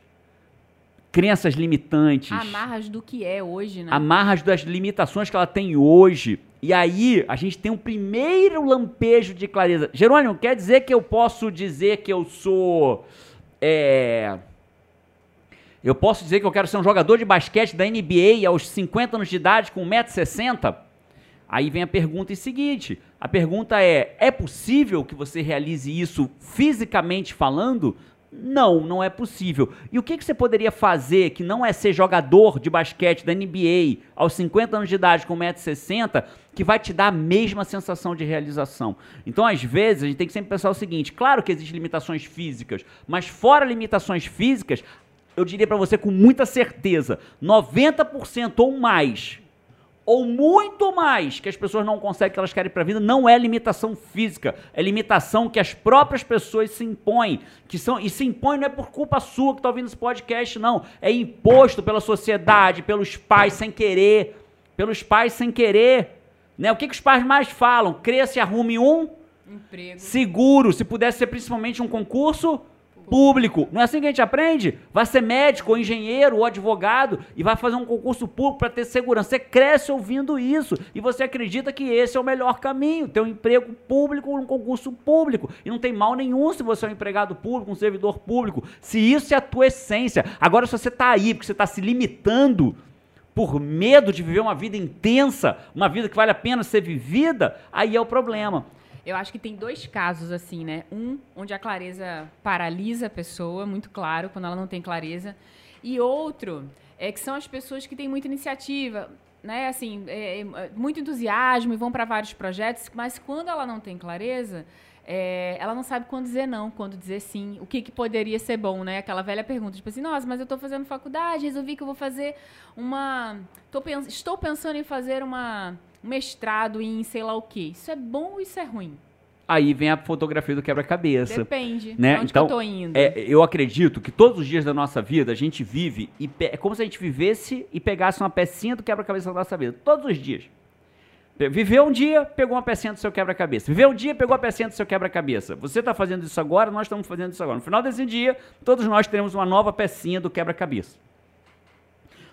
crenças limitantes, Amarras do que é hoje, né? amarras das limitações que ela tem hoje. E aí, a gente tem um primeiro lampejo de clareza. Jerônimo, quer dizer que eu posso dizer que eu sou. É. Eu posso dizer que eu quero ser um jogador de basquete da NBA aos 50 anos de idade com 1,60m? Aí vem a pergunta seguinte: a pergunta é: é possível que você realize isso fisicamente falando? Não, não é possível. E o que, que você poderia fazer que não é ser jogador de basquete da NBA aos 50 anos de idade com 1,60m que vai te dar a mesma sensação de realização? Então, às vezes, a gente tem que sempre pensar o seguinte: claro que existem limitações físicas, mas fora limitações físicas, eu diria para você com muita certeza: 90% ou mais ou muito mais que as pessoas não conseguem que elas querem para a vida, não é limitação física, é limitação que as próprias pessoas se impõem, que são e se impõem não é por culpa sua que está ouvindo esse podcast, não, é imposto pela sociedade, pelos pais sem querer, pelos pais sem querer, né? O que, que os pais mais falam? Cresça e arrume um Emprego. seguro, se pudesse ser principalmente um concurso público. Não é assim que a gente aprende? Vai ser médico, ou engenheiro, ou advogado e vai fazer um concurso público para ter segurança. Você cresce ouvindo isso e você acredita que esse é o melhor caminho, ter um emprego público, um concurso público. E não tem mal nenhum se você é um empregado público, um servidor público. Se isso é a tua essência. Agora, se você está aí porque você está se limitando por medo de viver uma vida intensa, uma vida que vale a pena ser vivida, aí é o problema. Eu acho que tem dois casos, assim, né? Um, onde a clareza paralisa a pessoa, muito claro, quando ela não tem clareza. E outro, é que são as pessoas que têm muita iniciativa, né? Assim, é, é, muito entusiasmo e vão para vários projetos, mas quando ela não tem clareza, é, ela não sabe quando dizer não, quando dizer sim, o que, que poderia ser bom, né? Aquela velha pergunta, tipo assim, nossa, mas eu estou fazendo faculdade, resolvi que eu vou fazer uma... Tô pens estou pensando em fazer uma um mestrado em sei lá o quê. Isso é bom ou isso é ruim? Aí vem a fotografia do quebra-cabeça. Depende. Né? Pra onde então, que eu tô indo? É, eu acredito que todos os dias da nossa vida a gente vive e é como se a gente vivesse e pegasse uma pecinha do quebra-cabeça da nossa vida. Todos os dias. Viveu um dia, pegou uma pecinha do seu quebra-cabeça. Viveu um dia, pegou a pecinha do seu quebra-cabeça. Você está fazendo isso agora, nós estamos fazendo isso agora. No final desse dia, todos nós teremos uma nova pecinha do quebra-cabeça.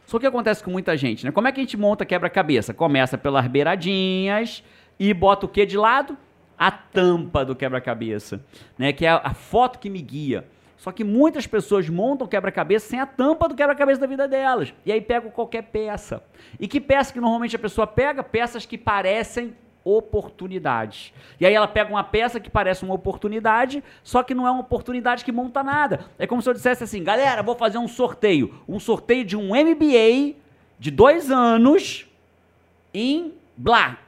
Só que acontece com muita gente, né? Como é que a gente monta quebra-cabeça? Começa pelas beiradinhas e bota o que de lado? A tampa do quebra-cabeça, né? Que é a, foto que me guia. Só que muitas pessoas montam quebra-cabeça sem a tampa do quebra-cabeça da vida delas. E aí pegam qualquer peça. E que peça que normalmente a pessoa pega? Peças que parecem oportunidades. E aí ela pega uma peça que parece uma oportunidade, só que não é uma oportunidade que monta nada. É como se eu dissesse assim, galera, vou fazer um sorteio. Um sorteio de um MBA de dois anos em Blá.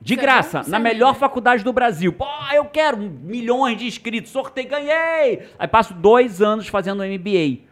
De Isso é graça, na melhor né? faculdade do Brasil. Pô, eu quero milhões de inscritos, sorteio, ganhei! Aí passo dois anos fazendo MBA.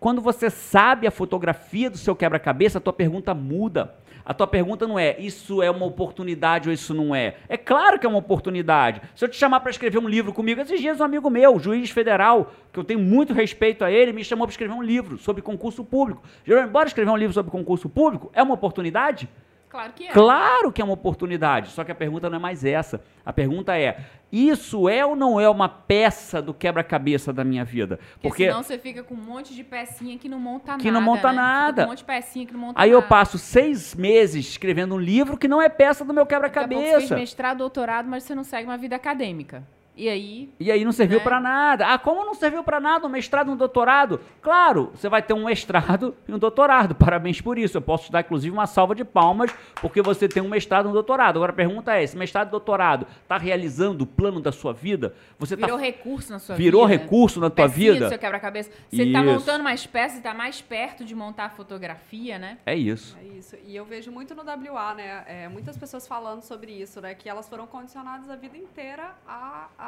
Quando você sabe a fotografia do seu quebra-cabeça, a tua pergunta muda. A tua pergunta não é isso é uma oportunidade ou isso não é. É claro que é uma oportunidade. Se eu te chamar para escrever um livro comigo, esses dias um amigo meu, juiz federal, que eu tenho muito respeito a ele, me chamou para escrever um livro sobre concurso público. Jerônimo, bora escrever um livro sobre concurso público? É uma oportunidade? Claro que é. Claro que é uma oportunidade, só que a pergunta não é mais essa. A pergunta é: isso é ou não é uma peça do quebra-cabeça da minha vida? Porque, senão você fica com um monte de pecinha que não monta nada. Que não monta né? nada. Um monte de pecinha que não monta aí nada. eu passo seis meses escrevendo um livro que não é peça do meu Daqui a pouco você fez quebra-cabeça. mestrado, doutorado, mas você não segue uma vida acadêmica. E aí, E aí não serviu Né? pra nada. Ah, como não serviu pra nada um mestrado e um doutorado? Claro, você vai ter um mestrado e um doutorado. Parabéns por isso. Eu posso te dar, inclusive, uma salva de palmas, porque você tem um mestrado e um doutorado. Agora a pergunta é: esse mestrado e doutorado está realizando o plano da sua vida? Você tá virou recurso na sua virou vida. recurso na tua Pecinha vida? do seu quebra-cabeça. Você tá Isso. montando mais peças, tá mais perto de montar a fotografia, né? É isso. É isso. E eu vejo muito no WA, né? é, muitas pessoas falando sobre isso, né? Que elas foram condicionadas a vida inteira a, a,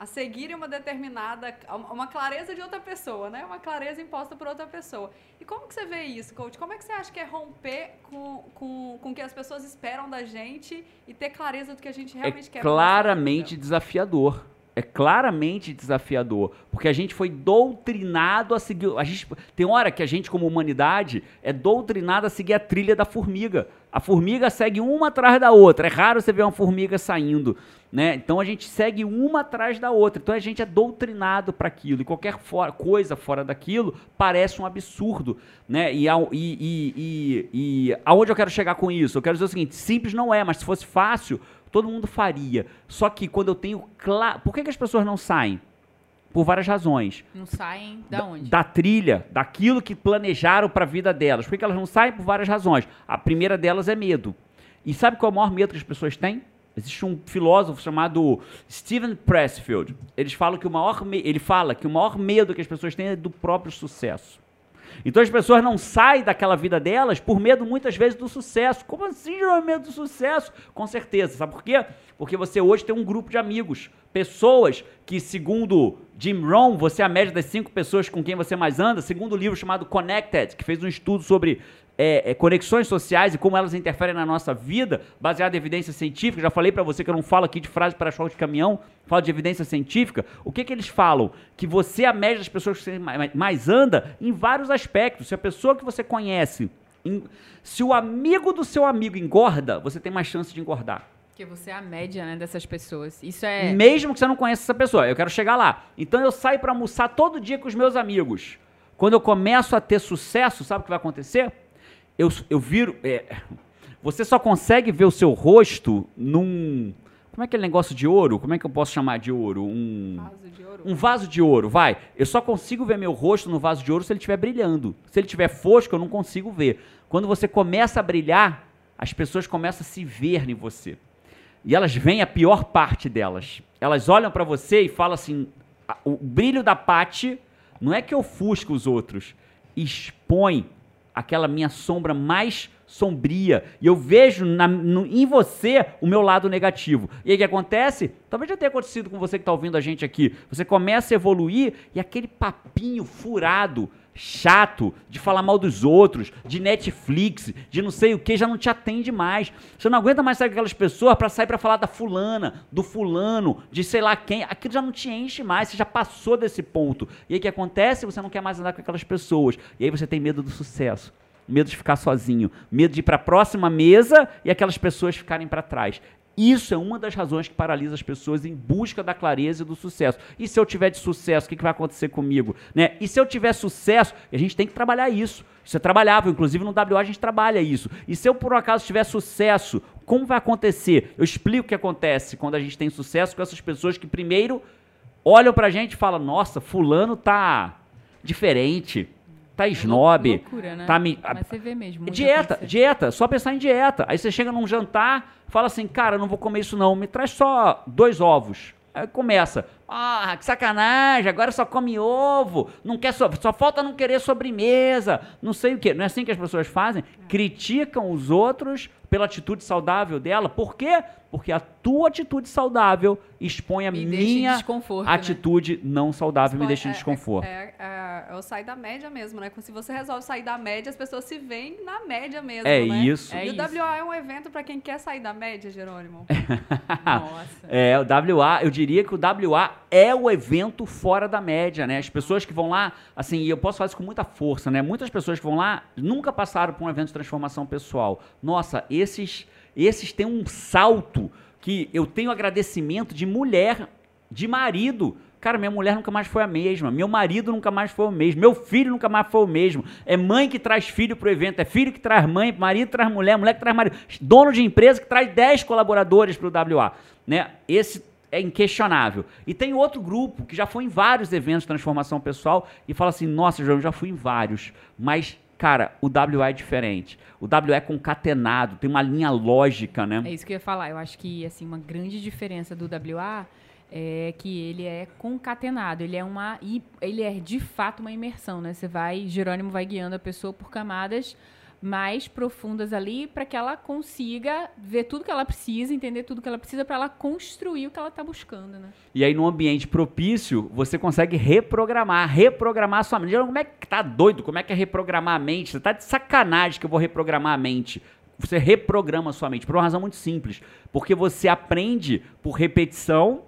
a seguirem uma determinada. uma clareza de outra pessoa, né? Uma clareza imposta por outra pessoa. E como que você vê isso, coach? Como é que você acha que é romper com, com, com o que as pessoas esperam da gente e ter clareza do que a gente É realmente quer? pra nossa claramente desafiador. É claramente desafiador, porque a gente foi doutrinado a seguir. A gente, tem hora que a gente, como humanidade, é doutrinado a seguir a trilha da formiga. A formiga segue uma atrás da outra. É raro você ver uma formiga saindo, né? Então a gente segue uma atrás da outra. Então a gente é doutrinado para aquilo. E qualquer fora- coisa fora daquilo parece um absurdo, né? E, e, e, e, e aonde eu quero chegar com isso? Eu quero dizer o seguinte: simples não é, mas se fosse fácil, todo mundo faria. Só que quando eu tenho claro. Por que, que as pessoas não saem? Por várias razões. Não saem da onde? Da trilha, daquilo que planejaram para a vida delas. Por que, que elas não saem? Por várias razões. A primeira delas é medo. E sabe qual é o maior medo que as pessoas têm? Existe um filósofo chamado Steven Pressfield. Eles falam que o maior me- ele fala que o maior medo que as pessoas têm é do próprio sucesso. Então as pessoas não saem daquela vida delas por medo muitas vezes do sucesso. Como assim, João, medo do sucesso? Com certeza. Sabe por quê? Porque você hoje tem um grupo de amigos, pessoas que, segundo Jim Rohn, você é a média das cinco pessoas com quem você mais anda, segundo o livro chamado Connected, que fez um estudo sobre é, é, conexões sociais e como elas interferem na nossa vida, baseado em evidência científica. Já falei pra você que eu não falo aqui de frase para choque de caminhão, falo de evidência científica. O que que eles falam? Que você é a média das pessoas que você mais, anda em vários aspectos. Se a pessoa que você conhece, se o amigo do seu amigo engorda, você tem mais chance de engordar. Porque você é a média, né, dessas pessoas. Isso é. Mesmo que você não conheça essa pessoa. Eu quero chegar lá. Então eu saio pra almoçar todo dia com os meus amigos. Quando eu começo a ter sucesso, sabe o que vai acontecer? Eu, eu viro. é, você só consegue ver o seu rosto num. Como é aquele negócio de ouro? Como é que eu posso chamar de ouro? Um. Vaso de ouro. Um vaso de ouro, vai. Eu só consigo ver meu rosto no vaso de ouro se ele estiver brilhando. Se ele estiver fosco, eu não consigo ver. Quando você começa a brilhar, as pessoas começam a se ver em você. E elas veem a pior parte delas. Elas olham pra você e falam assim: "A- o brilho da Pati não é que ofusca os outros, expõe aquela minha sombra mais sombria. E eu vejo na- no- em você o meu lado negativo. E aí o que acontece? Talvez já tenha acontecido com você que está ouvindo a gente aqui. Você começa a evoluir e aquele papinho furado, chato, de falar mal dos outros, de Netflix, de não sei o que, já não te atende mais. Você não aguenta mais sair com aquelas pessoas para sair para falar da fulana, do fulano, de sei lá quem. Aquilo já não te enche mais, você já passou desse ponto. E aí o que acontece? Você não quer mais andar com aquelas pessoas. E aí você tem medo do sucesso medo de ficar sozinho, medo de ir para a próxima mesa e aquelas pessoas ficarem para trás. Isso é uma das razões que paralisa as pessoas em busca da clareza e do sucesso. E se eu tiver de sucesso, o que, vai acontecer comigo? Né? E se eu tiver sucesso, a gente tem que trabalhar isso. Isso é trabalhável, inclusive no WA a gente trabalha isso. E se eu por um acaso tiver sucesso, como vai acontecer? Eu explico o que acontece quando a gente tem sucesso com essas pessoas que primeiro olham pra gente e falam: "Nossa, fulano tá diferente, tá snob, Loucura, né? tá me Mas você vê mesmo. Dieta, dieta, só pensar em dieta. Aí você chega num jantar, fala assim, cara, não vou comer isso não, me traz só dois ovos. Aí começa, ah, que sacanagem, agora só come ovo, não quer só, só falta não querer sobremesa, não sei o quê. Não é assim que as pessoas fazem? Criticam os outros pela atitude saudável dela. Por quê? Porque a tua atitude saudável expõe a minha desconforto, né? atitude não saudável e me deixa em é- desconforto. É, é, é o sair da média mesmo, né? Se você resolve sair da média, as pessoas se veem na média mesmo, É né? isso. É e o isso. WA é um evento pra quem quer sair da média, Jerônimo. Nossa. É, o WA, eu diria que o WA é o evento fora da média, né? As pessoas que vão lá, assim, e eu posso falar isso com muita força, né? Muitas pessoas que vão lá nunca passaram por um evento de transformação pessoal. Nossa, esses, esses têm um salto que eu tenho agradecimento de mulher, de marido. Cara, minha mulher nunca mais foi a mesma. Meu marido nunca mais foi o mesmo. Meu filho nunca mais foi o mesmo. É mãe que traz filho pro evento. É filho que traz mãe. Marido traz mulher. Mulher que traz marido. Dono de empresa que traz 10 colaboradores pro WA. Né? Esse é inquestionável. E tem outro grupo que já foi em vários eventos de transformação pessoal e fala assim: nossa, João, já fui em vários. Mas, cara, o WA é diferente. O WA é concatenado, tem uma linha lógica, né? É isso que eu ia falar. Eu acho que assim uma grande diferença do WA é que ele é concatenado. Ele é uma ele é de fato uma imersão, né? Você vai, Jerônimo vai guiando a pessoa por camadas mais profundas ali para que ela consiga ver tudo que ela precisa, entender tudo que ela precisa para ela construir o que ela está buscando, né? E aí, num ambiente propício, você consegue reprogramar, reprogramar a sua mente. Como é que tá doido? Como é que é reprogramar a mente? Você tá de sacanagem que eu vou reprogramar a mente. Você reprograma a sua mente por uma razão muito simples. Porque você aprende por repetição.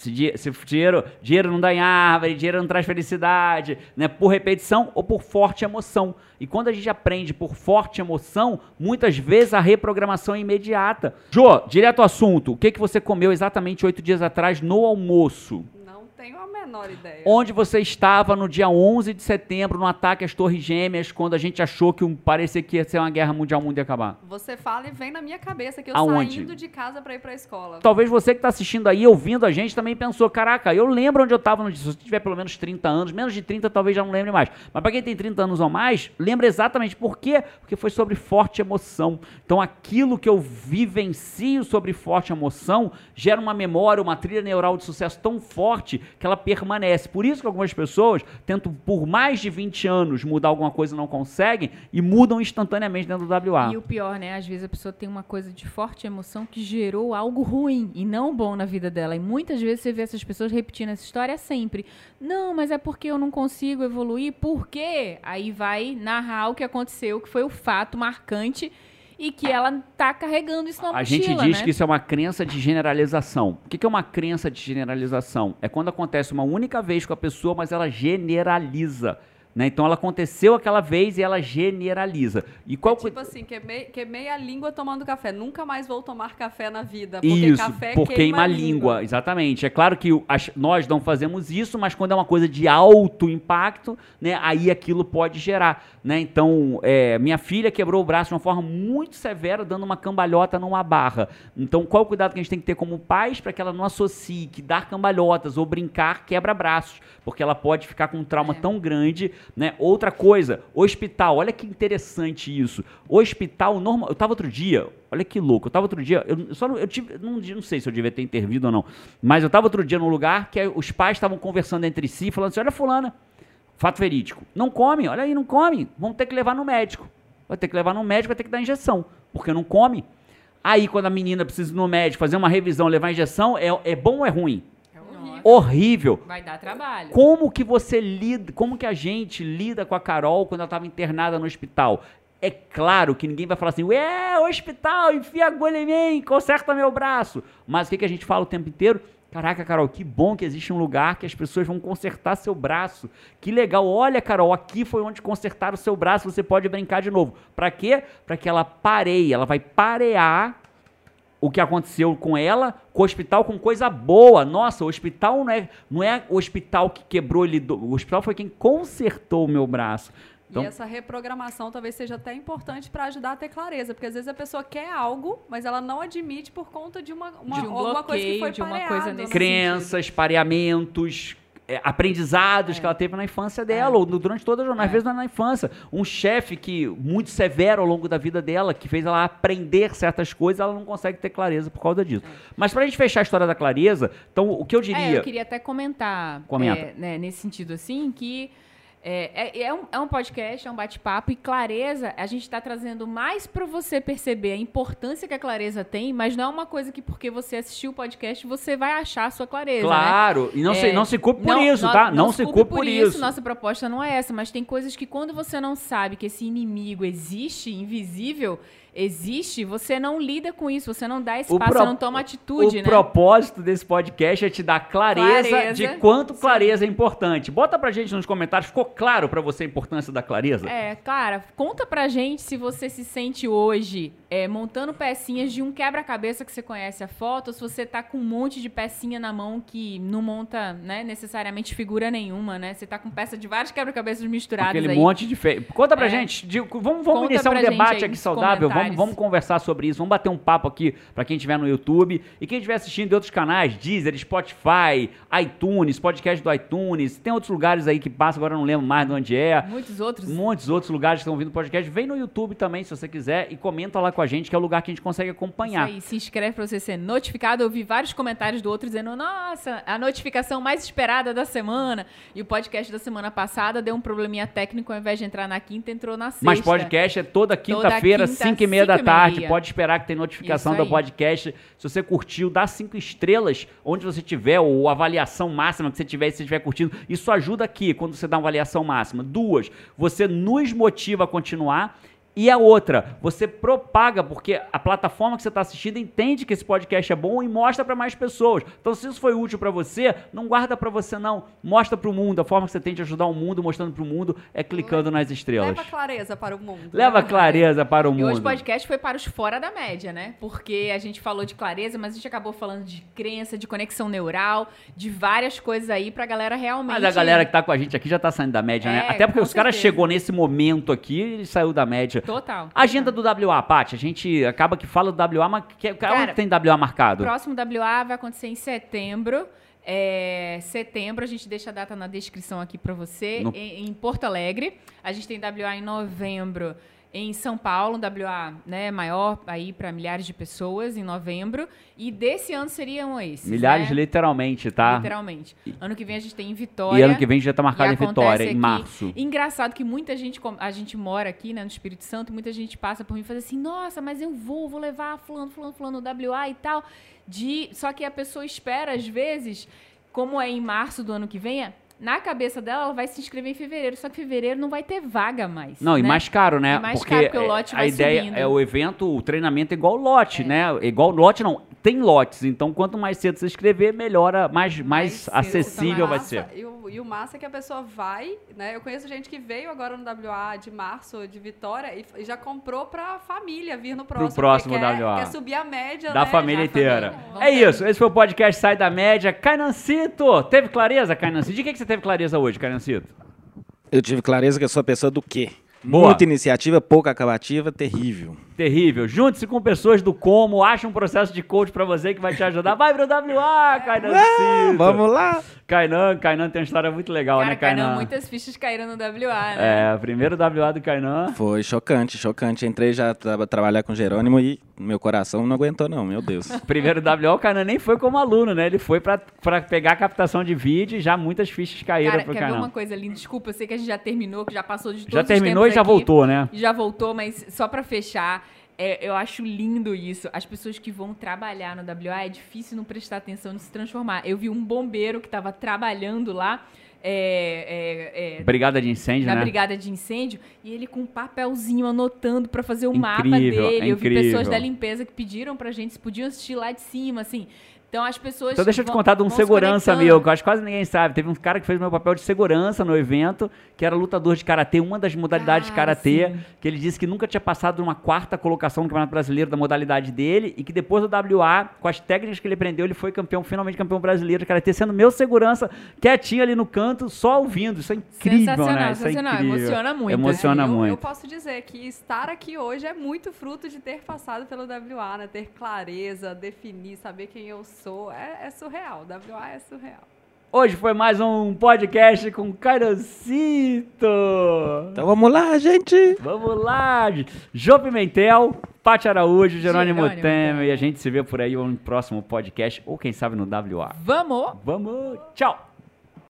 Se, se dinheiro, dinheiro não dá em árvore, dinheiro não traz felicidade, né? Por repetição ou por forte emoção. E quando a gente aprende por forte emoção, muitas vezes a reprogramação é imediata. Jô, direto ao assunto. O que, que você comeu exatamente oito dias atrás no almoço? A menor ideia. Onde você estava no dia 11 de setembro, no ataque às Torres Gêmeas, quando a gente achou que um, parecia que ia ser uma guerra mundial, o mundo ia acabar? Você fala e vem na minha cabeça que eu Aonde? saindo de casa pra ir pra escola. Talvez você que está assistindo aí, ouvindo a gente, também pensou, caraca, eu lembro onde eu estava no dia. Se você tiver pelo menos 30 anos, menos de 30 talvez já não lembre mais. Mas para quem tem 30 anos ou mais, lembra exatamente por quê? Porque foi sobre forte emoção. Então aquilo que eu vivencio sobre forte emoção gera uma memória, uma trilha neural de sucesso tão forte que ela permanece. Por isso que algumas pessoas tentam por mais de 20 anos mudar alguma coisa e não conseguem e mudam instantaneamente dentro do WA. E o pior, né? Às vezes a pessoa tem uma coisa de forte emoção que gerou algo ruim e não bom na vida dela. E muitas vezes você vê essas pessoas repetindo essa história sempre. Não, mas é porque eu não consigo evoluir. Por quê? Aí vai narrar o que aconteceu, que foi o fato marcante e que ela tá carregando isso na A mochila, gente diz né? que isso é uma crença de generalização. O que é uma crença de generalização? É quando acontece uma única vez com a pessoa, mas ela generaliza. Né? Então ela aconteceu aquela vez e ela generaliza. E qual Tipo assim, queimei, queimei a língua tomando café. Nunca mais vou tomar café na vida. Porque Isso, café por queima a língua. Exatamente. É claro que as- nós não fazemos isso, mas quando é uma coisa de alto impacto, né, aí aquilo pode gerar. Né? Então, é, minha filha quebrou o braço de uma forma muito severa, dando uma cambalhota numa barra. Então, qual o cuidado que a gente tem que ter como pais para que ela não associe que dar cambalhotas ou brincar quebra braços? Porque ela pode ficar com um trauma tão grande. Né? Outra coisa, hospital. Olha que interessante isso. Hospital normal. Eu tava outro dia, olha que louco. Eu tava outro dia, eu só não, eu tive, não, não sei se eu devia ter intervido ou não, mas eu tava outro dia num lugar que os pais estavam conversando entre si, falando assim: olha, Fulana, fato verídico. Não come, olha aí, não come. Vamos ter que levar no médico. Vai ter que levar no médico, vai ter que dar injeção, porque não come. Aí, quando a menina precisa ir no médico, fazer uma revisão, levar injeção, é, é bom ou é ruim? Horrível. Horrível. Vai dar trabalho. Como que você lida, como que a gente lida com a Carol quando ela estava internada no hospital? É claro que ninguém vai falar assim, ué, hospital, enfia a agulha em mim, conserta meu braço. Mas o que, que a gente fala o tempo inteiro? Caraca, Carol, que bom que existe um lugar que as pessoas vão consertar seu braço. Que legal. Olha, Carol, aqui foi onde consertaram o seu braço, você pode brincar de novo. Para quê? Para que ela pareie, ela vai parear o que aconteceu com ela, com o hospital com coisa boa. Nossa, o hospital não é, não é o hospital que quebrou ele, o hospital foi quem consertou o meu braço. Então, E essa reprogramação talvez seja até importante para ajudar a ter clareza, porque às vezes a pessoa quer algo, mas ela não admite por conta de uma, uma De um alguma coisa que bloqueio, foi de uma pareado, coisa né? nesse crenças, pareamentos, é, aprendizados que ela teve na infância dela, ou no- durante toda a jornada, às É. vezes não é na infância. Um chefe que muito severo ao longo da vida dela, que fez ela aprender certas coisas, ela não consegue ter clareza por causa disso. Mas pra gente fechar a história da clareza, então o que eu diria. É, eu queria até comentar, Comenta. é, né, nesse sentido assim, que é, é, é um, é um podcast, é um bate-papo, e clareza, a gente está trazendo mais para você perceber a importância que a clareza tem, mas não é uma coisa que porque você assistiu o podcast, você vai achar a sua clareza, né? Claro, e não, se, É, não se culpe por não- isso, não- tá? Não, se culpe por isso. Nossa proposta não é essa, mas tem coisas que quando você não sabe que esse inimigo existe, invisível, existe, você não lida com isso, você não dá espaço, pro- você não toma atitude, o né? propósito desse podcast é te dar clareza, Clareza. de quanto clareza é importante. Bota pra gente nos comentários, ficou claro pra você a importância da clareza? É, cara, conta pra gente se você se sente hoje é, montando pecinhas de um quebra-cabeça que você conhece a foto, ou se você tá com um monte de pecinha na mão que não monta, né, necessariamente figura nenhuma, né? Você tá com peça de vários quebra-cabeças misturados Aquele aí. monte de fe... Conta pra É. gente, de- vamos, vamos Conta iniciar um debate aqui saudável, vamos, comentários. vamos conversar sobre isso, vamos bater um papo aqui pra quem estiver no YouTube e quem estiver assistindo de outros canais, Deezer, Spotify, iTunes, podcast do iTunes, tem outros lugares aí que passa, agora eu não lembro mais de onde é. Muitos outros. Muitos outros lugares que estão ouvindo podcast. Vem no YouTube também, se você quiser, e comenta lá com a gente, que é o lugar que a gente consegue acompanhar. Isso aí, se inscreve pra você ser notificado. Eu vi vários comentários do outro dizendo: Nossa, a notificação mais esperada da semana. E o podcast da semana passada deu um probleminha técnico, ao invés de entrar na quinta, entrou na sexta. Mas podcast é toda quinta-feira, quinta, 5 e meia da cinco e meia. tarde. Pode esperar que tem notificação do podcast. Se você curtiu, dá cinco estrelas onde você tiver, ou avaliação máxima que você tiver, se você estiver curtindo. Isso ajuda aqui quando você dá uma avaliação máxima. Duas, você nos motiva a continuar. E a outra, você propaga, porque a plataforma que você está assistindo entende que esse podcast é bom e mostra para mais pessoas. Então, se isso foi útil para você, não guarda para você não. Mostra para o mundo. A forma que você tem de ajudar o mundo, mostrando para o mundo, é clicando nas estrelas. Leva clareza para o mundo. Leva clareza para o E hoje o mundo. podcast foi para os fora da média, né? Porque a gente falou de clareza, mas a gente acabou falando de crença, de conexão neural, de várias coisas aí pra galera realmente. Mas a galera que tá com a gente aqui já tá saindo da média, né? É, Até porque os caras chegou nesse momento aqui e saiu da média. Total. Agenda do WA, Paty, a gente acaba que fala do WA, mas que, Cara, onde tem WA O marcado? próximo WA vai acontecer em setembro. É, setembro, a gente deixa a data na descrição aqui pra você. No- Em, em Porto Alegre. A gente tem WA em novembro em São Paulo, um WA né, maior aí para milhares de pessoas em novembro. E desse ano seriam esses. Milhares, né? literalmente, tá? Literalmente. Ano que vem a gente tem em Vitória. E ano que vem já tá marcado em Vitória, acontece em aqui. março. Engraçado que muita gente, a gente mora aqui, né, no Espírito Santo, muita gente passa por mim e fala assim, nossa, mas eu vou, vou levar fulano, fulano, fulano, WA e tal. De... Só que a pessoa espera, às vezes, como é em março do ano que vem, é- na cabeça dela, ela vai se inscrever em fevereiro, só que fevereiro não vai ter vaga mais. Não, e né? mais caro, né? E mais porque caro, porque o é- lote a vai ideia subindo. é o evento, o treinamento é igual lote, né? Igual lote não, tem lotes. Então, quanto mais cedo você inscrever, melhora, mais, mais, acessível vai massa, ser. E o, e o massa é que a pessoa vai, né? Eu conheço gente que veio agora no WA de março, de Vitória, e, e já comprou pra família vir no próximo. próximo porque quer, WA. Quer subir a média, Da né? família inteira. família. É isso, esse foi o podcast Sai da Média. Cainancito, teve clareza, Cainancito? De que, que você teve clareza hoje, Cainancito? Eu tive clareza que eu sou a pessoa do quê? Boa. Muita iniciativa, pouca acabativa, terrível. Terrível. Junte-se com pessoas do como, acha um processo de coach pra você que vai te ajudar. Vai pro WA. Ah, vamos lá! Kainan, Kainan tem uma história muito legal, Cara, né, Kainan? Kainan, muitas fichas caíram no WA, né? É, primeiro WA do Kainan. Foi chocante, chocante. Entrei já pra trabalhar com Jerônimo e meu coração não aguentou não, meu Deus. Primeiro WA, o Kainan nem foi como aluno, né? Ele foi pra, pra pegar a captação de vídeo e já muitas fichas caíram Cara, pro quer ver Kainan. uma coisa linda? Desculpa, eu sei que a gente já terminou, que já passou de todos Já os terminou tempos já aqui. voltou, né? Já voltou, mas só pra fechar, é, eu acho lindo isso. As pessoas que vão trabalhar no WA, é difícil não prestar atenção e se transformar. Eu vi um bombeiro que tava trabalhando lá, é, é, é, Brigada de incêndio, na né? brigada de incêndio, e ele com um papelzinho anotando pra fazer o mapa Incrível, dele. é Eu vi pessoas da limpeza que pediram pra gente se podiam assistir lá de cima, assim. Então as pessoas. Então deixa eu te contar de um se segurança conectando. meu, que eu acho que quase ninguém sabe. Teve um cara que fez meu papel de segurança no evento, que era lutador de karatê, uma das modalidades de Cara, karatê, que ele disse que nunca tinha passado de uma quarta colocação no Campeonato Brasileiro da modalidade dele e que depois do WA, com as técnicas que ele aprendeu, ele foi campeão, finalmente campeão brasileiro de karatê, sendo meu segurança, quietinho ali no canto, só ouvindo. Isso é incrível, Sensacional, né? Isso é sensacional. incrível. Emociona muito, Emociona É, eu, muito. Eu posso dizer que estar aqui hoje é muito fruto de ter passado pelo WA, né? Ter clareza, definir, saber quem eu sou. É, é surreal. WA é surreal. Hoje foi mais um podcast com Cairocito. Então vamos lá, gente! Vamos lá! Jô Pimentel, Paty Araújo, Jerônimo, Jerônimo. Temer. E a gente se vê por aí no próximo podcast, ou quem sabe no WA. Vamos! Vamos! Tchau!